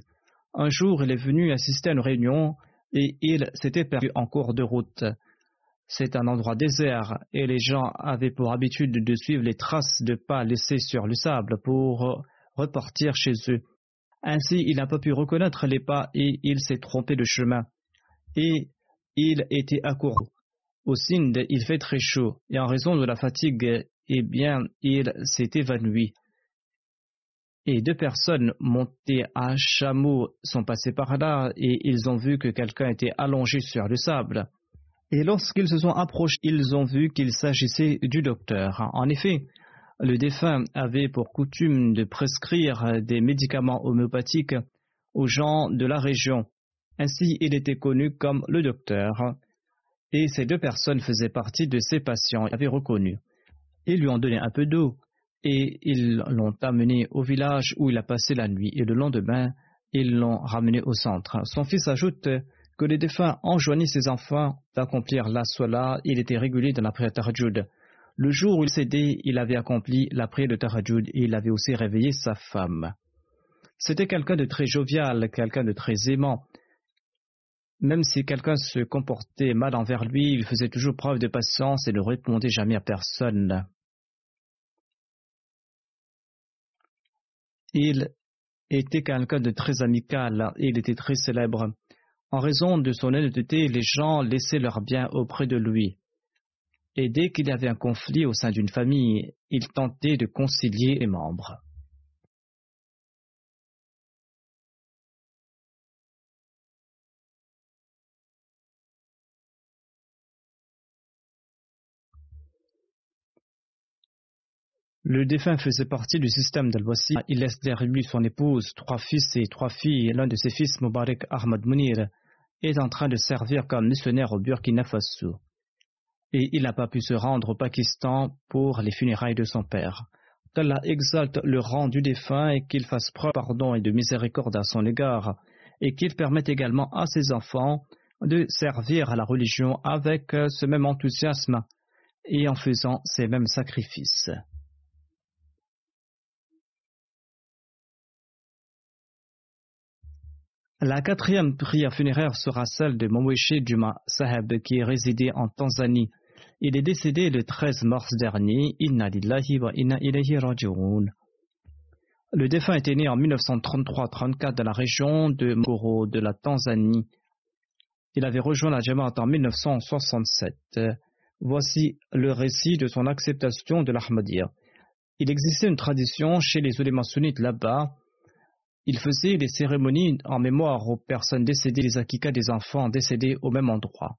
Un jour, il est venu assister à une réunion et il s'était perdu en cours de route. C'est un endroit désert et les gens avaient pour habitude de suivre les traces de pas laissées sur le sable pour repartir chez eux. Ainsi, il n'a pas pu reconnaître les pas et il s'est trompé de chemin. Et il était accouru. Au Sindh, il fait très chaud et en raison de la fatigue, eh bien, il s'est évanoui. Et deux personnes montées à chameau sont passées par là et ils ont vu que quelqu'un était allongé sur le sable. Et lorsqu'ils se sont approchés, ils ont vu qu'il s'agissait du docteur. En effet, le défunt avait pour coutume de prescrire des médicaments homéopathiques aux gens de la région. Ainsi, il était connu comme le docteur. Et ces deux personnes faisaient partie de ses patients. Ils l'avaient reconnu. Ils lui ont donné un peu d'eau et ils l'ont amené au village où il a passé la nuit. Et le lendemain, ils l'ont ramené au centre. Son fils ajoute que les défunts enjoignaient ses enfants d'accomplir la sola. Il était régulier dans la prière Tarjud. Le jour où il s'aidait, il avait accompli la prière de Tarajud et il avait aussi réveillé sa femme. C'était quelqu'un de très jovial, quelqu'un de très aimant. Même si quelqu'un se comportait mal envers lui, il faisait toujours preuve de patience et ne répondait jamais à personne. Il était quelqu'un de très amical et il était très célèbre. En raison de son honnêteté, les gens laissaient leurs biens auprès de lui et dès qu'il y avait un conflit au sein d'une famille, il tentait de concilier les membres. Le défunt faisait partie du système d'Al-Wasi. Il laisse derrière lui son épouse, trois fils et trois filles. L'un de ses fils, Mubarak Ahmad Munir, est en train de servir comme missionnaire au Burkina Faso et il n'a pas pu se rendre au Pakistan pour les funérailles de son père. Qu'Allah exalte le rang du défunt et qu'il fasse preuve de pardon et de miséricorde à son égard, et qu'il permette également à ses enfants de servir à la religion avec ce même enthousiasme et en faisant ces mêmes sacrifices. La quatrième prière funéraire sera celle de Momweshe Juma Saheb qui est résidé en Tanzanie il est décédé le 13 mars dernier. Inna lillahi wa inna ilayhi raji'un. Le défunt était né en 1933-34 dans la région de Moro de la Tanzanie. Il avait rejoint la Jamaat en 1967. Voici le récit de son acceptation de l'Ahmadiyya. Il existait une tradition chez les ulémas sunnites là-bas. Il faisait des cérémonies en mémoire aux personnes décédées, les akikas des enfants décédés au même endroit.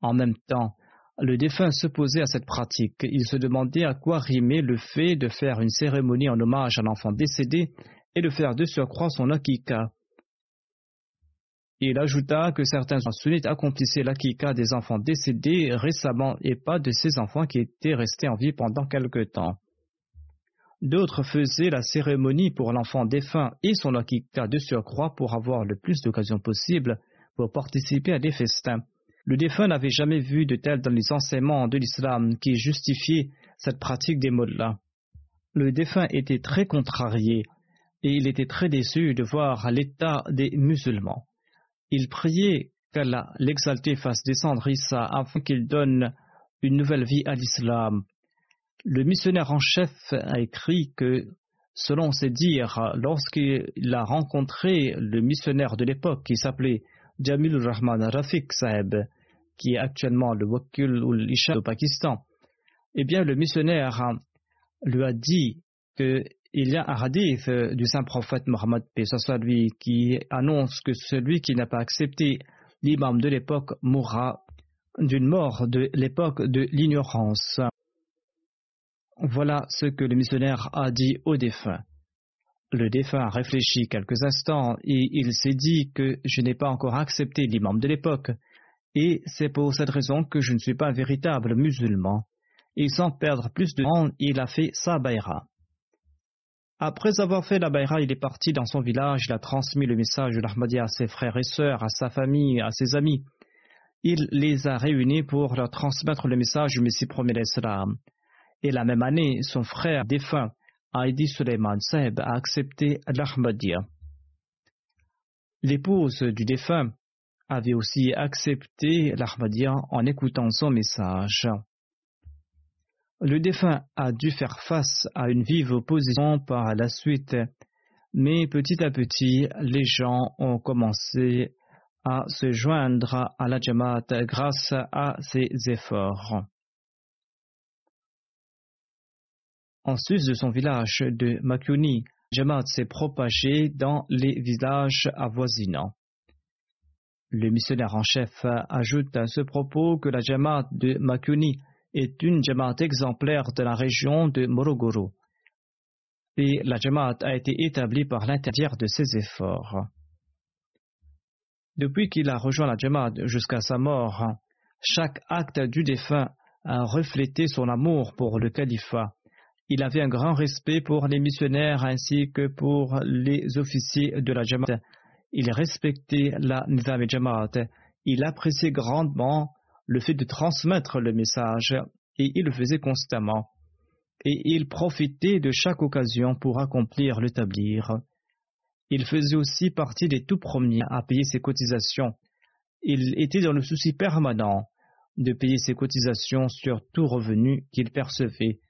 En même temps, le défunt s'opposait à cette pratique. Il se demandait à quoi rimait le fait de faire une cérémonie en hommage à l'enfant décédé et de faire de surcroît son akika. Il ajouta que certains sunnites accomplissaient l'akika des enfants décédés récemment et pas de ces enfants qui étaient restés en vie pendant quelque temps. D'autres faisaient la cérémonie pour l'enfant défunt et son akika de surcroît pour avoir le plus d'occasions possible pour participer à des festins. Le défunt n'avait jamais vu de tel dans les enseignements de l'islam qui justifiait cette pratique des mollahs. Le défunt était très contrarié et il était très déçu de voir l'état des musulmans. Il priait qu'Allah l'exalté fasse descendre Issa afin qu'il donne une nouvelle vie à l'islam. Le missionnaire en chef a écrit que, selon ses dires, lorsqu'il a rencontré le missionnaire de l'époque qui s'appelait Jamil Rahman Rafiq Saeb, qui est actuellement le Wakil ou l'Isha au Pakistan, eh bien, le missionnaire lui a dit qu'il y a un hadith du saint prophète Mohammed, lui, qui annonce que celui qui n'a pas accepté l'imam de l'époque mourra d'une mort de l'époque de l'ignorance. Voilà ce que le missionnaire a dit au défunt. Le défunt a réfléchi quelques instants et il s'est dit que je n'ai pas encore accepté l'imam de l'époque, et c'est pour cette raison que je ne suis pas un véritable musulman. Et sans perdre plus de temps, il a fait sa baïra. Après avoir fait la baïra, il est parti dans son village, il a transmis le message de l'Ahmadiyya à ses frères et sœurs, à sa famille, à ses amis. Il les a réunis pour leur transmettre le message du Messie premier l'Islam. Et la même année, son frère défunt, Heidi Suleiman Seb, a accepté l'Ahmadiyya. L'épouse du défunt avait aussi accepté l'Ahmadiyya en écoutant son message. Le défunt a dû faire face à une vive opposition par la suite, mais petit à petit, les gens ont commencé à se joindre à la Jamaat grâce à ses efforts. En sus de son village de Makyuni, Jamaat s'est propagé dans les villages avoisinants. Le missionnaire en chef ajoute à ce propos que la Jamaat de Makyuni est une Jamaat exemplaire de la région de Morogoro. Et la Jamaat a été établie par l'intermédiaire de ses efforts. Depuis qu'il a rejoint la Jamaat jusqu'à sa mort, chaque acte du défunt a reflété son amour pour le califat. Il avait un grand respect pour les missionnaires ainsi que pour les officiers de la Jamaat. Il respectait la Nizam. Il appréciait grandement le fait de transmettre le message, et il le faisait constamment. Et il profitait de chaque occasion pour accomplir le tablir. Il faisait aussi partie des tout premiers à payer ses cotisations. Il était dans le souci permanent de payer ses cotisations sur tout revenu qu'il percevait,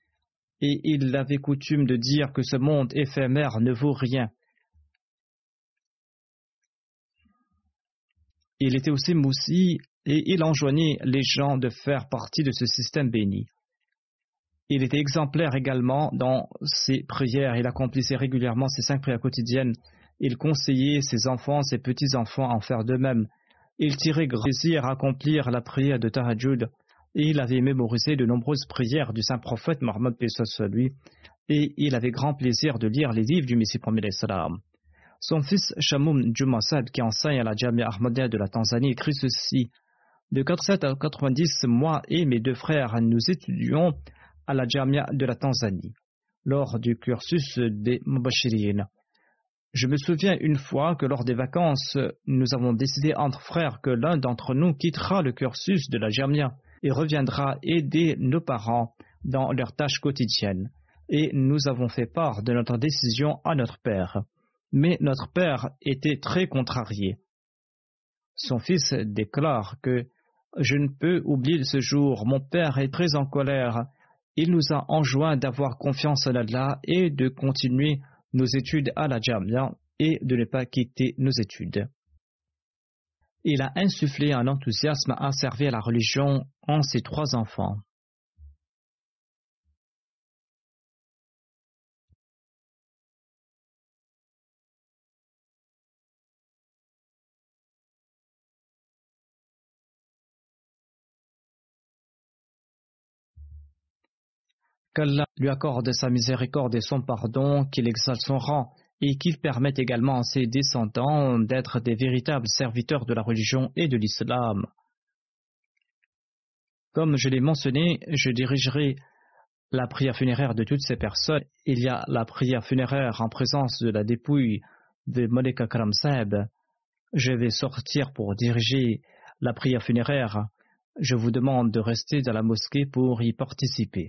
et il avait coutume de dire que ce monde éphémère ne vaut rien. Il était aussi moussi et il enjoignait les gens de faire partie de ce système béni. Il était exemplaire également dans ses prières, il accomplissait régulièrement ses cinq prières quotidiennes, il conseillait ses enfants, ses petits-enfants à en faire de même. Il tirait plaisir à accomplir la prière de Tahajjud, et il avait mémorisé de nombreuses prières du saint prophète Mohammed lui, et il avait grand plaisir de lire les livres du Messie premier salam. Son fils Shamoum Jumasad, qui enseigne à la Jamia Ahmadiyya de la Tanzanie, écrit ceci de 87 à 90, moi et mes deux frères, nous étudions à la Jamia de la Tanzanie, lors du cursus des Mubashirin. Je me souviens une fois que lors des vacances, nous avons décidé entre frères que l'un d'entre nous quittera le cursus de la Jamia et reviendra aider nos parents dans leurs tâches quotidiennes. Et nous avons fait part de notre décision à notre père. Mais notre père était très contrarié. Son fils déclare que je ne peux oublier ce jour. Mon père est très en colère. Il nous a enjoint d'avoir confiance en Allah et de continuer nos études à la Jamia et de ne pas quitter nos études. Il a insufflé un enthousiasme à servir la religion en ses trois enfants. qu'Allah lui accorde sa miséricorde et son pardon, qu'il exalte son rang et qu'il permette également à ses descendants d'être des véritables serviteurs de la religion et de l'islam. Comme je l'ai mentionné, je dirigerai la prière funéraire de toutes ces personnes. Il y a la prière funéraire en présence de la dépouille de Moleka Karam Je vais sortir pour diriger la prière funéraire. Je vous demande de rester dans la mosquée pour y participer.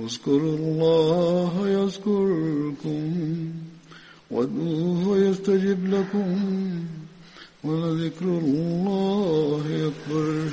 اذكروا الله يذكركم وادعوه يستجب لكم ولذكر الله أكبر.